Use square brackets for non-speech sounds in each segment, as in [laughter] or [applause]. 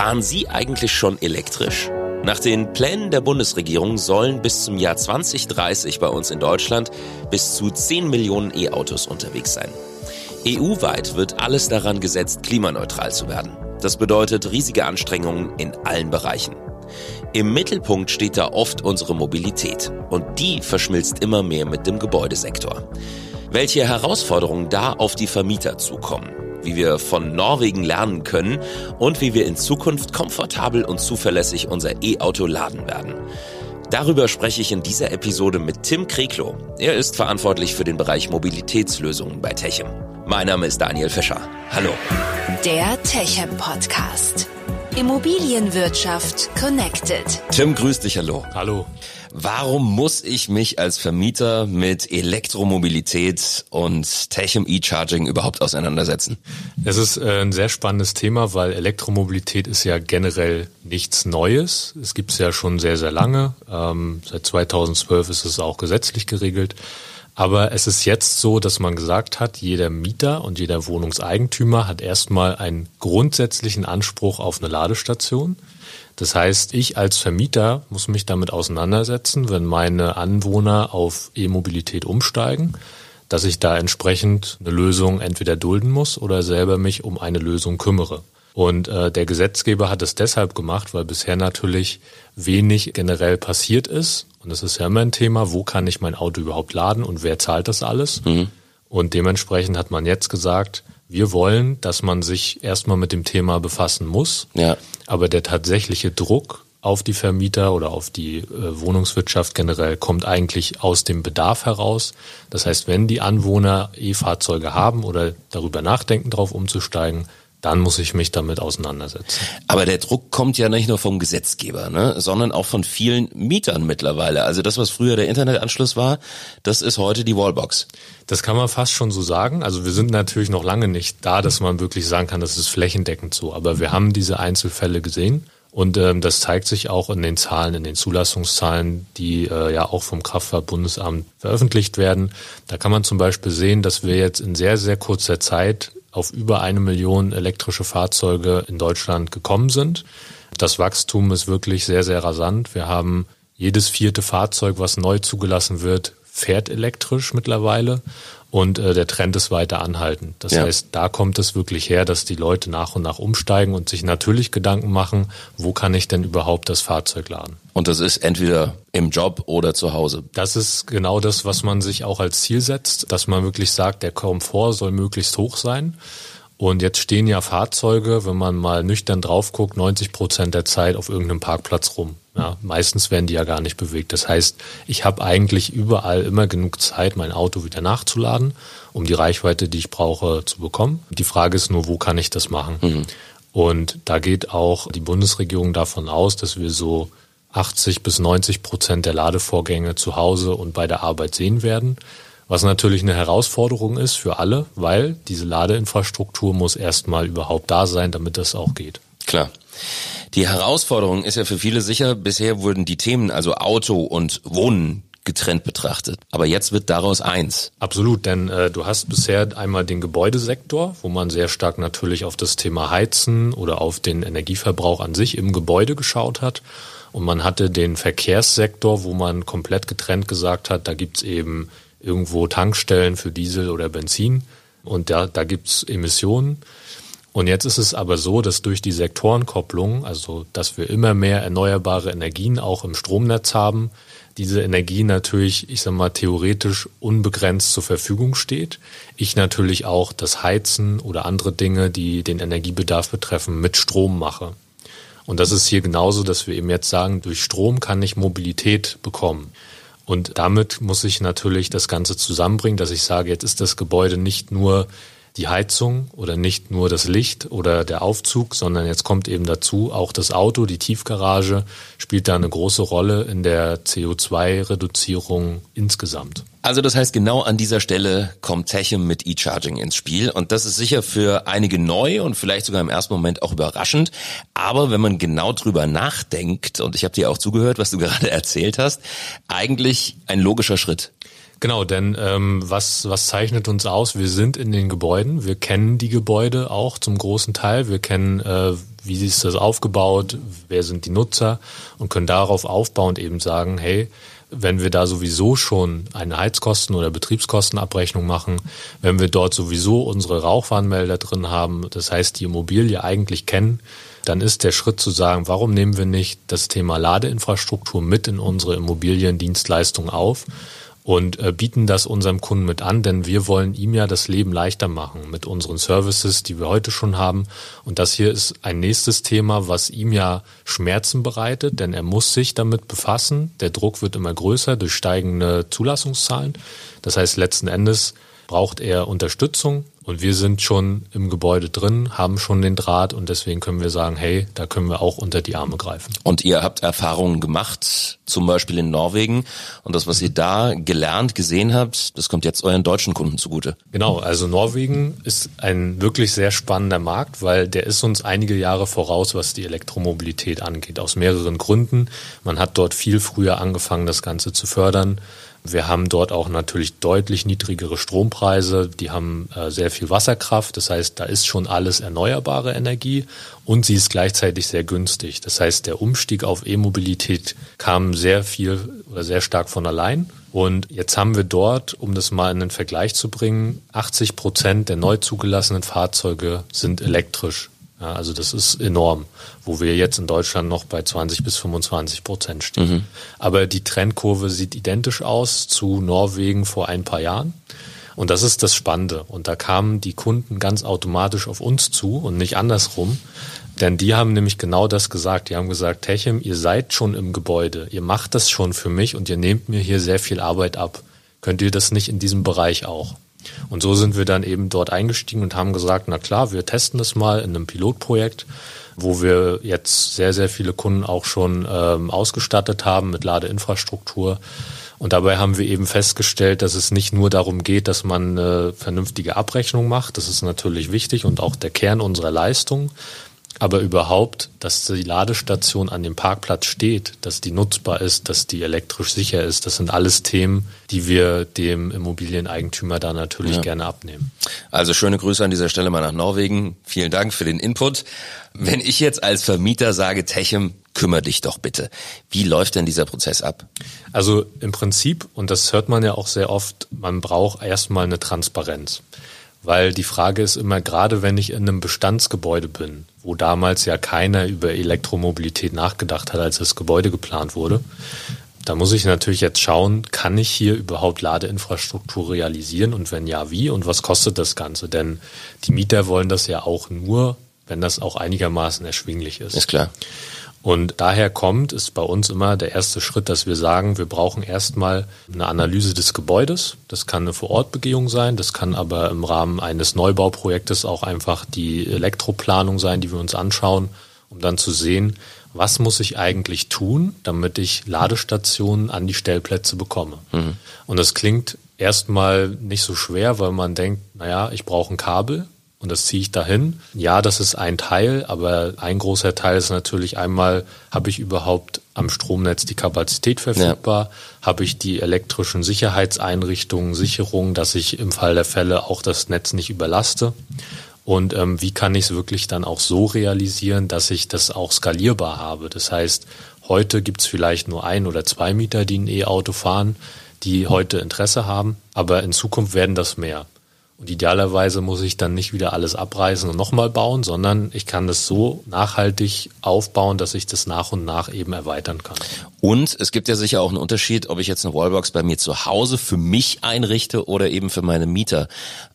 Fahren Sie eigentlich schon elektrisch? Nach den Plänen der Bundesregierung sollen bis zum Jahr 2030 bei uns in Deutschland bis zu 10 Millionen E-Autos unterwegs sein. EU-weit wird alles daran gesetzt, klimaneutral zu werden. Das bedeutet riesige Anstrengungen in allen Bereichen. Im Mittelpunkt steht da oft unsere Mobilität und die verschmilzt immer mehr mit dem Gebäudesektor. Welche Herausforderungen da auf die Vermieter zukommen, wie wir von Norwegen lernen können und wie wir in Zukunft komfortabel und zuverlässig unser E-Auto laden werden. Darüber spreche ich in dieser Episode mit Tim Kreklo. Er ist verantwortlich für den Bereich Mobilitätslösungen bei Techem. Mein Name ist Daniel Fischer. Hallo. Der Techem Podcast. Immobilienwirtschaft connected. Tim, grüß dich, hallo. Hallo. Warum muss ich mich als Vermieter mit Elektromobilität und Techem E-Charging überhaupt auseinandersetzen? Es ist äh, ein sehr spannendes Thema, weil Elektromobilität ist ja generell nichts Neues. Es gibt es ja schon sehr, sehr lange. Ähm, seit 2012 ist es auch gesetzlich geregelt. Aber es ist jetzt so, dass man gesagt hat, jeder Mieter und jeder Wohnungseigentümer hat erstmal einen grundsätzlichen Anspruch auf eine Ladestation. Das heißt, ich als Vermieter muss mich damit auseinandersetzen, wenn meine Anwohner auf E-Mobilität umsteigen, dass ich da entsprechend eine Lösung entweder dulden muss oder selber mich um eine Lösung kümmere. Und äh, der Gesetzgeber hat es deshalb gemacht, weil bisher natürlich wenig generell passiert ist. Und das ist ja immer ein Thema, wo kann ich mein Auto überhaupt laden und wer zahlt das alles? Mhm. Und dementsprechend hat man jetzt gesagt, wir wollen, dass man sich erstmal mit dem Thema befassen muss. Ja. Aber der tatsächliche Druck auf die Vermieter oder auf die äh, Wohnungswirtschaft generell kommt eigentlich aus dem Bedarf heraus. Das heißt, wenn die Anwohner E-Fahrzeuge haben oder darüber nachdenken, darauf umzusteigen, dann muss ich mich damit auseinandersetzen. Aber der Druck kommt ja nicht nur vom Gesetzgeber, ne, sondern auch von vielen Mietern mittlerweile. Also das, was früher der Internetanschluss war, das ist heute die Wallbox. Das kann man fast schon so sagen. Also wir sind natürlich noch lange nicht da, dass man wirklich sagen kann, das ist flächendeckend so. Aber wir haben diese Einzelfälle gesehen. Und ähm, das zeigt sich auch in den Zahlen, in den Zulassungszahlen, die äh, ja auch vom Kraftfahrtbundesamt veröffentlicht werden. Da kann man zum Beispiel sehen, dass wir jetzt in sehr, sehr kurzer Zeit auf über eine Million elektrische Fahrzeuge in Deutschland gekommen sind. Das Wachstum ist wirklich sehr, sehr rasant. Wir haben jedes vierte Fahrzeug, was neu zugelassen wird, fährt elektrisch mittlerweile und äh, der Trend ist weiter anhalten. Das ja. heißt, da kommt es wirklich her, dass die Leute nach und nach umsteigen und sich natürlich Gedanken machen, wo kann ich denn überhaupt das Fahrzeug laden? Und das ist entweder im Job oder zu Hause. Das ist genau das, was man sich auch als Ziel setzt, dass man wirklich sagt, der Komfort soll möglichst hoch sein. Und jetzt stehen ja Fahrzeuge, wenn man mal nüchtern drauf guckt, 90 Prozent der Zeit auf irgendeinem Parkplatz rum. Ja, meistens werden die ja gar nicht bewegt. Das heißt, ich habe eigentlich überall immer genug Zeit, mein Auto wieder nachzuladen, um die Reichweite, die ich brauche, zu bekommen. Die Frage ist nur, wo kann ich das machen? Mhm. Und da geht auch die Bundesregierung davon aus, dass wir so 80 bis 90 Prozent der Ladevorgänge zu Hause und bei der Arbeit sehen werden. Was natürlich eine Herausforderung ist für alle, weil diese Ladeinfrastruktur muss erstmal überhaupt da sein, damit das auch geht. Klar. Die Herausforderung ist ja für viele sicher, bisher wurden die Themen, also Auto und Wohnen, getrennt betrachtet. Aber jetzt wird daraus eins. Absolut, denn äh, du hast bisher einmal den Gebäudesektor, wo man sehr stark natürlich auf das Thema Heizen oder auf den Energieverbrauch an sich im Gebäude geschaut hat. Und man hatte den Verkehrssektor, wo man komplett getrennt gesagt hat, da gibt's eben irgendwo Tankstellen für Diesel oder Benzin und da, da gibt's Emissionen. Und jetzt ist es aber so, dass durch die Sektorenkopplung, also dass wir immer mehr erneuerbare Energien auch im Stromnetz haben, diese Energie natürlich, ich sag mal, theoretisch unbegrenzt zur Verfügung steht. Ich natürlich auch das Heizen oder andere Dinge, die den Energiebedarf betreffen, mit Strom mache. Und das ist hier genauso, dass wir eben jetzt sagen, durch Strom kann ich Mobilität bekommen. Und damit muss ich natürlich das Ganze zusammenbringen, dass ich sage, jetzt ist das Gebäude nicht nur die Heizung oder nicht nur das Licht oder der Aufzug, sondern jetzt kommt eben dazu auch das Auto, die Tiefgarage spielt da eine große Rolle in der CO2-Reduzierung insgesamt. Also das heißt, genau an dieser Stelle kommt Techem mit E-Charging ins Spiel und das ist sicher für einige neu und vielleicht sogar im ersten Moment auch überraschend. Aber wenn man genau drüber nachdenkt, und ich habe dir auch zugehört, was du [laughs] gerade erzählt hast, eigentlich ein logischer Schritt. Genau, denn ähm, was, was zeichnet uns aus? Wir sind in den Gebäuden, wir kennen die Gebäude auch zum großen Teil, wir kennen, äh, wie ist das aufgebaut, wer sind die Nutzer? Und können darauf aufbauend eben sagen, hey, wenn wir da sowieso schon eine Heizkosten- oder Betriebskostenabrechnung machen, wenn wir dort sowieso unsere Rauchwarnmelder drin haben, das heißt die Immobilie eigentlich kennen, dann ist der Schritt zu sagen, warum nehmen wir nicht das Thema Ladeinfrastruktur mit in unsere Immobiliendienstleistung auf und äh, bieten das unserem Kunden mit an, denn wir wollen ihm ja das Leben leichter machen mit unseren Services, die wir heute schon haben. Und das hier ist ein nächstes Thema, was ihm ja Schmerzen bereitet, denn er muss sich damit befassen. Der Druck wird immer größer durch steigende Zulassungszahlen. Das heißt, letzten Endes braucht er Unterstützung und wir sind schon im Gebäude drin, haben schon den Draht und deswegen können wir sagen, hey, da können wir auch unter die Arme greifen. Und ihr habt Erfahrungen gemacht, zum Beispiel in Norwegen und das, was ihr da gelernt, gesehen habt, das kommt jetzt euren deutschen Kunden zugute. Genau, also Norwegen ist ein wirklich sehr spannender Markt, weil der ist uns einige Jahre voraus, was die Elektromobilität angeht, aus mehreren Gründen. Man hat dort viel früher angefangen, das Ganze zu fördern. Wir haben dort auch natürlich deutlich niedrigere Strompreise. Die haben äh, sehr viel Wasserkraft. Das heißt, da ist schon alles erneuerbare Energie und sie ist gleichzeitig sehr günstig. Das heißt, der Umstieg auf E-Mobilität kam sehr viel oder sehr stark von allein. Und jetzt haben wir dort, um das mal in den Vergleich zu bringen, 80 Prozent der neu zugelassenen Fahrzeuge sind elektrisch. Ja, also das ist enorm, wo wir jetzt in Deutschland noch bei 20 bis 25 Prozent stehen. Mhm. Aber die Trendkurve sieht identisch aus zu Norwegen vor ein paar Jahren. Und das ist das Spannende. Und da kamen die Kunden ganz automatisch auf uns zu und nicht andersrum. Denn die haben nämlich genau das gesagt. Die haben gesagt, Techem, ihr seid schon im Gebäude, ihr macht das schon für mich und ihr nehmt mir hier sehr viel Arbeit ab. Könnt ihr das nicht in diesem Bereich auch? Und so sind wir dann eben dort eingestiegen und haben gesagt, na klar, wir testen das mal in einem Pilotprojekt, wo wir jetzt sehr, sehr viele Kunden auch schon ähm, ausgestattet haben mit Ladeinfrastruktur. Und dabei haben wir eben festgestellt, dass es nicht nur darum geht, dass man eine vernünftige Abrechnung macht. Das ist natürlich wichtig und auch der Kern unserer Leistung. Aber überhaupt, dass die Ladestation an dem Parkplatz steht, dass die nutzbar ist, dass die elektrisch sicher ist, das sind alles Themen, die wir dem Immobilieneigentümer da natürlich ja. gerne abnehmen. Also schöne Grüße an dieser Stelle mal nach Norwegen. Vielen Dank für den Input. Wenn ich jetzt als Vermieter sage, Techem, kümmere dich doch bitte. Wie läuft denn dieser Prozess ab? Also im Prinzip, und das hört man ja auch sehr oft, man braucht erstmal eine Transparenz. Weil die Frage ist immer, gerade wenn ich in einem Bestandsgebäude bin, wo damals ja keiner über Elektromobilität nachgedacht hat, als das Gebäude geplant wurde, da muss ich natürlich jetzt schauen, kann ich hier überhaupt Ladeinfrastruktur realisieren und wenn ja, wie und was kostet das Ganze? Denn die Mieter wollen das ja auch nur, wenn das auch einigermaßen erschwinglich ist. Ist klar. Und daher kommt, ist bei uns immer der erste Schritt, dass wir sagen, wir brauchen erstmal eine Analyse des Gebäudes. Das kann eine Vorortbegehung sein, das kann aber im Rahmen eines Neubauprojektes auch einfach die Elektroplanung sein, die wir uns anschauen, um dann zu sehen, was muss ich eigentlich tun, damit ich Ladestationen an die Stellplätze bekomme. Mhm. Und das klingt erstmal nicht so schwer, weil man denkt, naja, ich brauche ein Kabel, und das ziehe ich dahin. Ja, das ist ein Teil, aber ein großer Teil ist natürlich einmal, habe ich überhaupt am Stromnetz die Kapazität verfügbar? Ja. Habe ich die elektrischen Sicherheitseinrichtungen, Sicherungen, dass ich im Fall der Fälle auch das Netz nicht überlaste? Und ähm, wie kann ich es wirklich dann auch so realisieren, dass ich das auch skalierbar habe? Das heißt, heute gibt es vielleicht nur ein oder zwei Mieter, die ein E-Auto fahren, die heute Interesse haben, aber in Zukunft werden das mehr. Und idealerweise muss ich dann nicht wieder alles abreißen und nochmal bauen, sondern ich kann das so nachhaltig aufbauen, dass ich das nach und nach eben erweitern kann. Und es gibt ja sicher auch einen Unterschied, ob ich jetzt eine Wallbox bei mir zu Hause für mich einrichte oder eben für meine Mieter.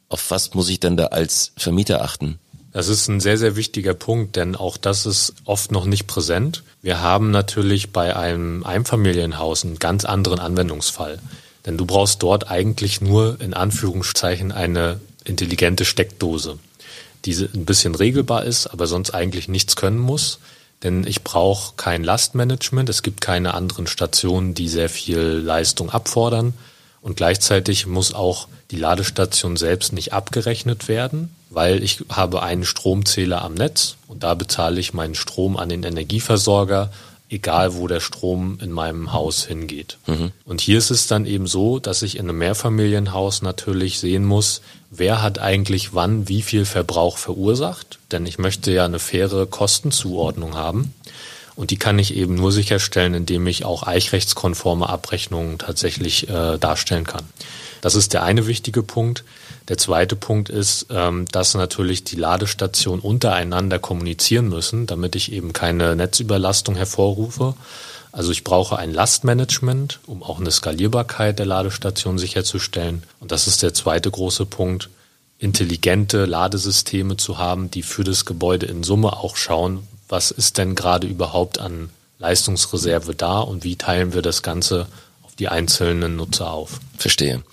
Auf was muss ich denn da als Vermieter achten? Das ist ein sehr, sehr wichtiger Punkt, denn auch das ist oft noch nicht präsent. Wir haben natürlich bei einem Einfamilienhaus einen ganz anderen Anwendungsfall. Denn du brauchst dort eigentlich nur in Anführungszeichen eine intelligente Steckdose, die ein bisschen regelbar ist, aber sonst eigentlich nichts können muss. Denn ich brauche kein Lastmanagement, es gibt keine anderen Stationen, die sehr viel Leistung abfordern. Und gleichzeitig muss auch die Ladestation selbst nicht abgerechnet werden, weil ich habe einen Stromzähler am Netz und da bezahle ich meinen Strom an den Energieversorger egal wo der Strom in meinem Haus hingeht. Mhm. Und hier ist es dann eben so, dass ich in einem Mehrfamilienhaus natürlich sehen muss, wer hat eigentlich wann wie viel Verbrauch verursacht. Denn ich möchte ja eine faire Kostenzuordnung haben. Und die kann ich eben nur sicherstellen, indem ich auch eichrechtskonforme Abrechnungen tatsächlich äh, darstellen kann. Das ist der eine wichtige Punkt. Der zweite Punkt ist, ähm, dass natürlich die Ladestationen untereinander kommunizieren müssen, damit ich eben keine Netzüberlastung hervorrufe. Also ich brauche ein Lastmanagement, um auch eine Skalierbarkeit der Ladestation sicherzustellen. Und das ist der zweite große Punkt, intelligente Ladesysteme zu haben, die für das Gebäude in Summe auch schauen, was ist denn gerade überhaupt an Leistungsreserve da und wie teilen wir das Ganze die einzelnen Nutzer auf. Verstehe.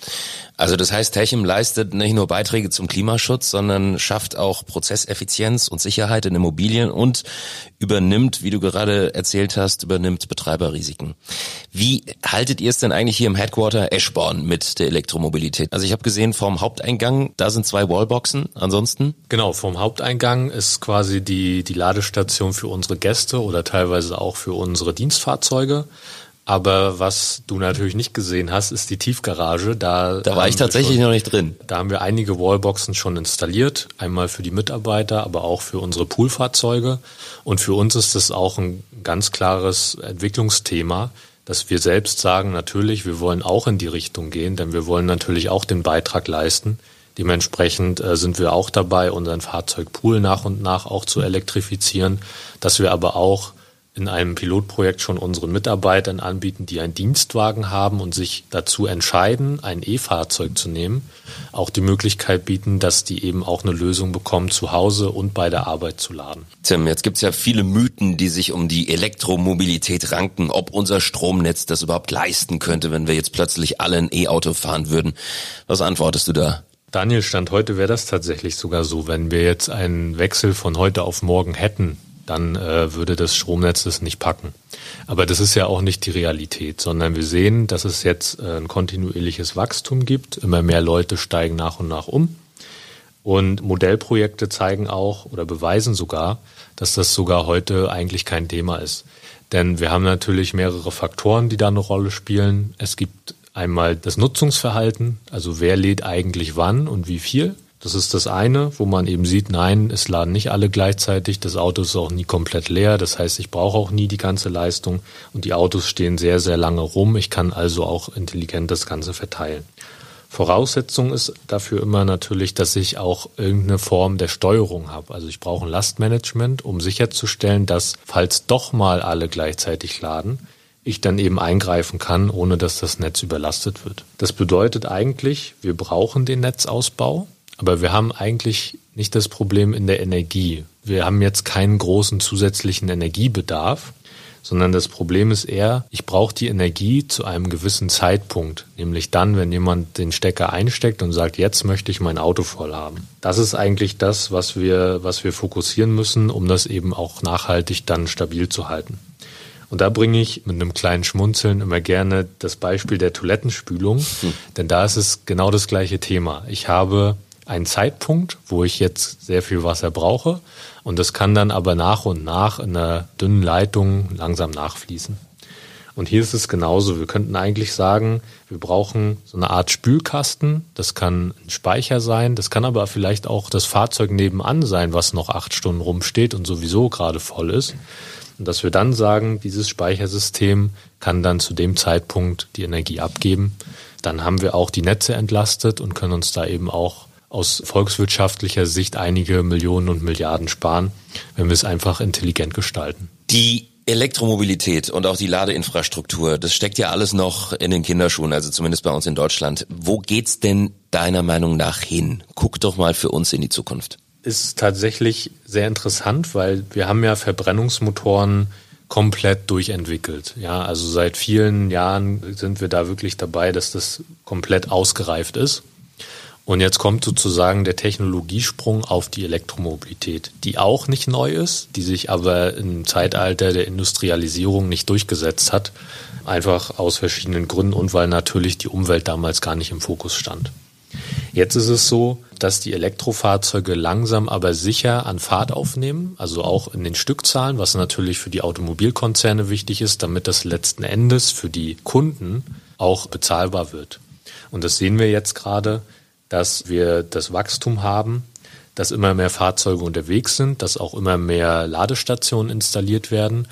Also das heißt, Techem leistet nicht nur Beiträge zum Klimaschutz, sondern schafft auch Prozesseffizienz und Sicherheit in Immobilien und übernimmt, wie du gerade erzählt hast, übernimmt Betreiberrisiken. Wie haltet ihr es denn eigentlich hier im Headquarter Eschborn mit der Elektromobilität? Also ich habe gesehen, vorm Haupteingang, da sind zwei Wallboxen. Ansonsten? Genau, vorm Haupteingang ist quasi die, die Ladestation für unsere Gäste oder teilweise auch für unsere Dienstfahrzeuge. Aber was du natürlich nicht gesehen hast, ist die Tiefgarage. Da, da war ich tatsächlich schon, noch nicht drin. Da haben wir einige Wallboxen schon installiert. Einmal für die Mitarbeiter, aber auch für unsere Poolfahrzeuge. Und für uns ist das auch ein ganz klares Entwicklungsthema, dass wir selbst sagen, natürlich, wir wollen auch in die Richtung gehen, denn wir wollen natürlich auch den Beitrag leisten. Dementsprechend äh, sind wir auch dabei, unseren Fahrzeugpool nach und nach auch zu elektrifizieren, dass wir aber auch in einem Pilotprojekt schon unseren Mitarbeitern anbieten, die einen Dienstwagen haben und sich dazu entscheiden, ein E-Fahrzeug zu nehmen, auch die Möglichkeit bieten, dass die eben auch eine Lösung bekommen, zu Hause und bei der Arbeit zu laden. Tim, jetzt gibt's ja viele Mythen, die sich um die Elektromobilität ranken, ob unser Stromnetz das überhaupt leisten könnte, wenn wir jetzt plötzlich alle ein E-Auto fahren würden. Was antwortest du da? Daniel, Stand heute wäre das tatsächlich sogar so, wenn wir jetzt einen Wechsel von heute auf morgen hätten dann äh, würde das Stromnetz es nicht packen. Aber das ist ja auch nicht die Realität, sondern wir sehen, dass es jetzt äh, ein kontinuierliches Wachstum gibt. Immer mehr Leute steigen nach und nach um. Und Modellprojekte zeigen auch oder beweisen sogar, dass das sogar heute eigentlich kein Thema ist. Denn wir haben natürlich mehrere Faktoren, die da eine Rolle spielen. Es gibt einmal das Nutzungsverhalten, also wer lädt eigentlich wann und wie viel. Das ist das eine, wo man eben sieht, nein, es laden nicht alle gleichzeitig. Das Auto ist auch nie komplett leer. Das heißt, ich brauche auch nie die ganze Leistung. Und die Autos stehen sehr, sehr lange rum. Ich kann also auch intelligent das Ganze verteilen. Voraussetzung ist dafür immer natürlich, dass ich auch irgendeine Form der Steuerung habe. Also ich brauche ein Lastmanagement, um sicherzustellen, dass, falls doch mal alle gleichzeitig laden, ich dann eben eingreifen kann, ohne dass das Netz überlastet wird. Das bedeutet eigentlich, wir brauchen den Netzausbau. Aber wir haben eigentlich nicht das Problem in der Energie. Wir haben jetzt keinen großen zusätzlichen Energiebedarf, sondern das Problem ist eher, ich brauche die Energie zu einem gewissen Zeitpunkt, nämlich dann, wenn jemand den Stecker einsteckt und sagt, jetzt möchte ich mein Auto voll haben. Das ist eigentlich das, was wir, was wir fokussieren müssen, um das eben auch nachhaltig dann stabil zu halten. Und da bringe ich mit einem kleinen Schmunzeln immer gerne das Beispiel der Toilettenspülung, hm. denn da ist es genau das gleiche Thema. Ich habe einen Zeitpunkt, wo ich jetzt sehr viel Wasser brauche und das kann dann aber nach und nach in einer dünnen Leitung langsam nachfließen. Und hier ist es genauso. Wir könnten eigentlich sagen, wir brauchen so eine Art Spülkasten. Das kann ein Speicher sein. Das kann aber vielleicht auch das Fahrzeug nebenan sein, was noch acht Stunden rumsteht und sowieso gerade voll ist. Und dass wir dann sagen, dieses Speichersystem kann dann zu dem Zeitpunkt die Energie abgeben. Dann haben wir auch die Netze entlastet und können uns da eben auch aus volkswirtschaftlicher Sicht einige Millionen und Milliarden sparen, wenn wir es einfach intelligent gestalten. Die Elektromobilität und auch die Ladeinfrastruktur, das steckt ja alles noch in den Kinderschuhen, also zumindest bei uns in Deutschland. Wo geht's denn deiner Meinung nach hin? Guck doch mal für uns in die Zukunft. Ist tatsächlich sehr interessant, weil wir haben ja Verbrennungsmotoren komplett durchentwickelt. Ja, also seit vielen Jahren sind wir da wirklich dabei, dass das komplett ausgereift ist. Und jetzt kommt sozusagen der Technologiesprung auf die Elektromobilität, die auch nicht neu ist, die sich aber im Zeitalter der Industrialisierung nicht durchgesetzt hat, einfach aus verschiedenen Gründen und weil natürlich die Umwelt damals gar nicht im Fokus stand. Jetzt ist es so, dass die Elektrofahrzeuge langsam aber sicher an Fahrt aufnehmen, also auch in den Stückzahlen, was natürlich für die Automobilkonzerne wichtig ist, damit das letzten Endes für die Kunden auch bezahlbar wird. Und das sehen wir jetzt gerade, dass wir das Wachstum haben, dass immer mehr Fahrzeuge unterwegs sind, dass auch immer mehr Ladestationen installiert werden.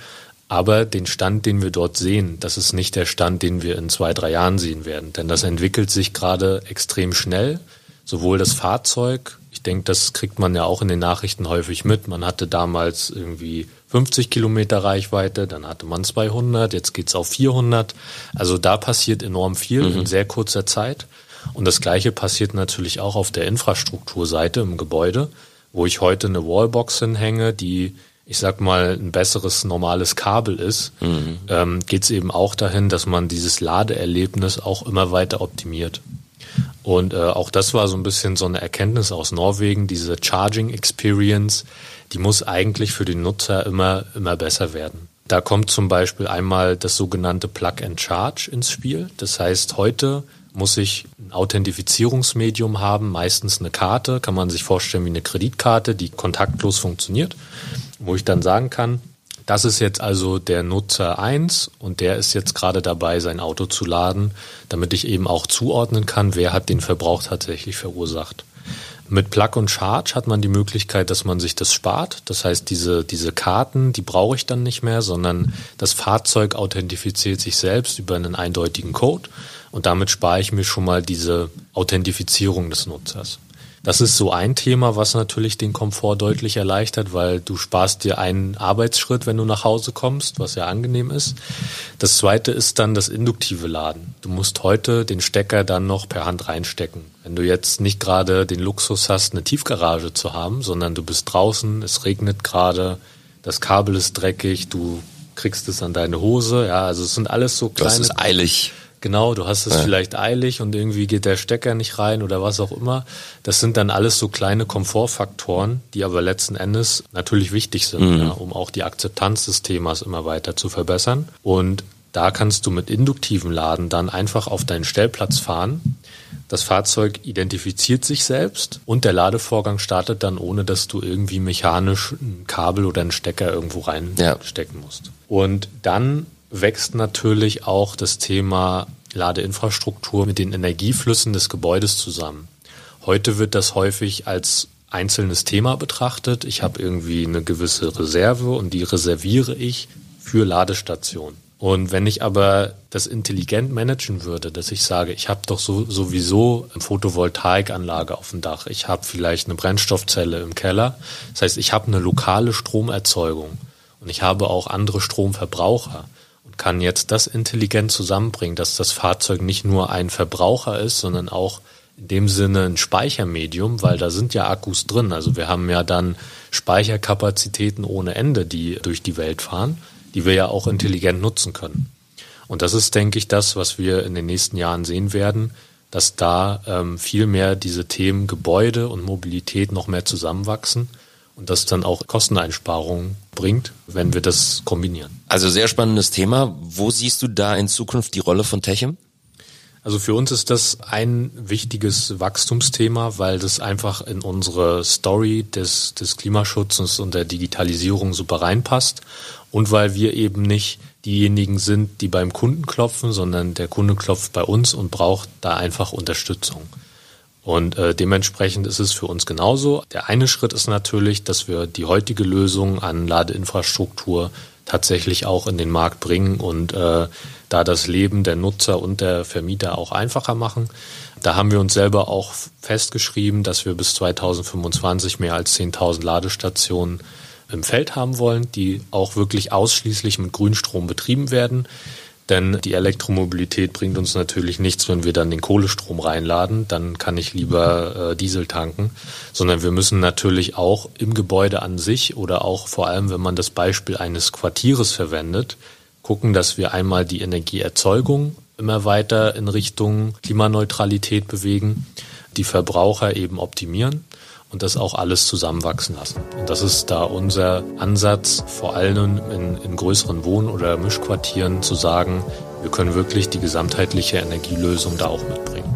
Aber den Stand, den wir dort sehen, das ist nicht der Stand, den wir in zwei, drei Jahren sehen werden. Denn das entwickelt sich gerade extrem schnell. Sowohl das Fahrzeug, ich denke, das kriegt man ja auch in den Nachrichten häufig mit. Man hatte damals irgendwie 50 Kilometer Reichweite, dann hatte man 200, jetzt geht's auf 400. Also da passiert enorm viel mhm. in sehr kurzer Zeit. Und das Gleiche passiert natürlich auch auf der Infrastrukturseite im Gebäude, wo ich heute eine Wallbox hinhänge, die ich sag mal, ein besseres normales Kabel ist, mhm. ähm, geht es eben auch dahin, dass man dieses Ladeerlebnis auch immer weiter optimiert. Und äh, auch das war so ein bisschen so eine Erkenntnis aus Norwegen, diese Charging Experience, die muss eigentlich für den Nutzer immer, immer besser werden. Da kommt zum Beispiel einmal das sogenannte Plug and Charge ins Spiel. Das heißt, heute muss ich ein Authentifizierungsmedium haben, meistens eine Karte, kann man sich vorstellen wie eine Kreditkarte, die kontaktlos funktioniert wo ich dann sagen kann, das ist jetzt also der Nutzer eins und der ist jetzt gerade dabei, sein Auto zu laden, damit ich eben auch zuordnen kann, wer hat den Verbrauch tatsächlich verursacht. Mit Plug und Charge hat man die Möglichkeit, dass man sich das spart. Das heißt, diese, diese Karten, die brauche ich dann nicht mehr, sondern das Fahrzeug authentifiziert sich selbst über einen eindeutigen Code und damit spare ich mir schon mal diese Authentifizierung des Nutzers. Das ist so ein Thema, was natürlich den Komfort deutlich erleichtert, weil du sparst dir einen Arbeitsschritt, wenn du nach Hause kommst, was ja angenehm ist. Das zweite ist dann das induktive Laden. Du musst heute den Stecker dann noch per Hand reinstecken. Wenn du jetzt nicht gerade den Luxus hast, eine Tiefgarage zu haben, sondern du bist draußen, es regnet gerade, das Kabel ist dreckig, du kriegst es an deine Hose, ja, also es sind alles so kleine. Das ist eilig. Genau, du hast es ja. vielleicht eilig und irgendwie geht der Stecker nicht rein oder was auch immer. Das sind dann alles so kleine Komfortfaktoren, die aber letzten Endes natürlich wichtig sind, mhm. ja, um auch die Akzeptanz des Themas immer weiter zu verbessern. Und da kannst du mit induktivem Laden dann einfach auf deinen Stellplatz fahren. Das Fahrzeug identifiziert sich selbst und der Ladevorgang startet dann, ohne dass du irgendwie mechanisch ein Kabel oder einen Stecker irgendwo reinstecken ja. musst. Und dann wächst natürlich auch das Thema Ladeinfrastruktur mit den Energieflüssen des Gebäudes zusammen. Heute wird das häufig als einzelnes Thema betrachtet. Ich habe irgendwie eine gewisse Reserve und die reserviere ich für Ladestationen. Und wenn ich aber das intelligent managen würde, dass ich sage, ich habe doch so, sowieso eine Photovoltaikanlage auf dem Dach, ich habe vielleicht eine Brennstoffzelle im Keller, das heißt, ich habe eine lokale Stromerzeugung und ich habe auch andere Stromverbraucher, kann jetzt das intelligent zusammenbringen, dass das Fahrzeug nicht nur ein Verbraucher ist, sondern auch in dem Sinne ein Speichermedium, weil da sind ja Akkus drin. Also wir haben ja dann Speicherkapazitäten ohne Ende, die durch die Welt fahren, die wir ja auch intelligent nutzen können. Und das ist, denke ich, das, was wir in den nächsten Jahren sehen werden, dass da ähm, viel mehr diese Themen Gebäude und Mobilität noch mehr zusammenwachsen und das dann auch Kosteneinsparungen bringt, wenn wir das kombinieren. Also sehr spannendes Thema. Wo siehst du da in Zukunft die Rolle von Techem? Also für uns ist das ein wichtiges Wachstumsthema, weil das einfach in unsere Story des, des Klimaschutzes und der Digitalisierung super reinpasst und weil wir eben nicht diejenigen sind, die beim Kunden klopfen, sondern der Kunde klopft bei uns und braucht da einfach Unterstützung. Und äh, dementsprechend ist es für uns genauso. Der eine Schritt ist natürlich, dass wir die heutige Lösung an Ladeinfrastruktur tatsächlich auch in den Markt bringen und äh, da das Leben der Nutzer und der Vermieter auch einfacher machen. Da haben wir uns selber auch festgeschrieben, dass wir bis 2025 mehr als 10.000 Ladestationen im Feld haben wollen, die auch wirklich ausschließlich mit Grünstrom betrieben werden. Denn die Elektromobilität bringt uns natürlich nichts, wenn wir dann den Kohlestrom reinladen. Dann kann ich lieber äh, Diesel tanken. Sondern wir müssen natürlich auch im Gebäude an sich oder auch vor allem, wenn man das Beispiel eines Quartieres verwendet, gucken, dass wir einmal die Energieerzeugung immer weiter in Richtung Klimaneutralität bewegen, die Verbraucher eben optimieren und das auch alles zusammenwachsen lassen. Und das ist da unser Ansatz, vor allem in, in größeren Wohn- oder Mischquartieren zu sagen, wir können wirklich die gesamtheitliche Energielösung da auch mitbringen.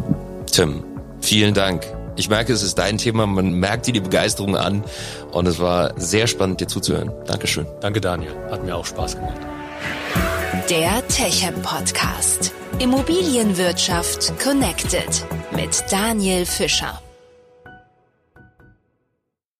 Tim, vielen Dank. Ich merke, es ist dein Thema, man merkt dir die Begeisterung an und es war sehr spannend, dir zuzuhören. Dankeschön. Danke, Daniel. Hat mir auch Spaß gemacht. Der Techem Podcast. Immobilienwirtschaft connected mit Daniel Fischer.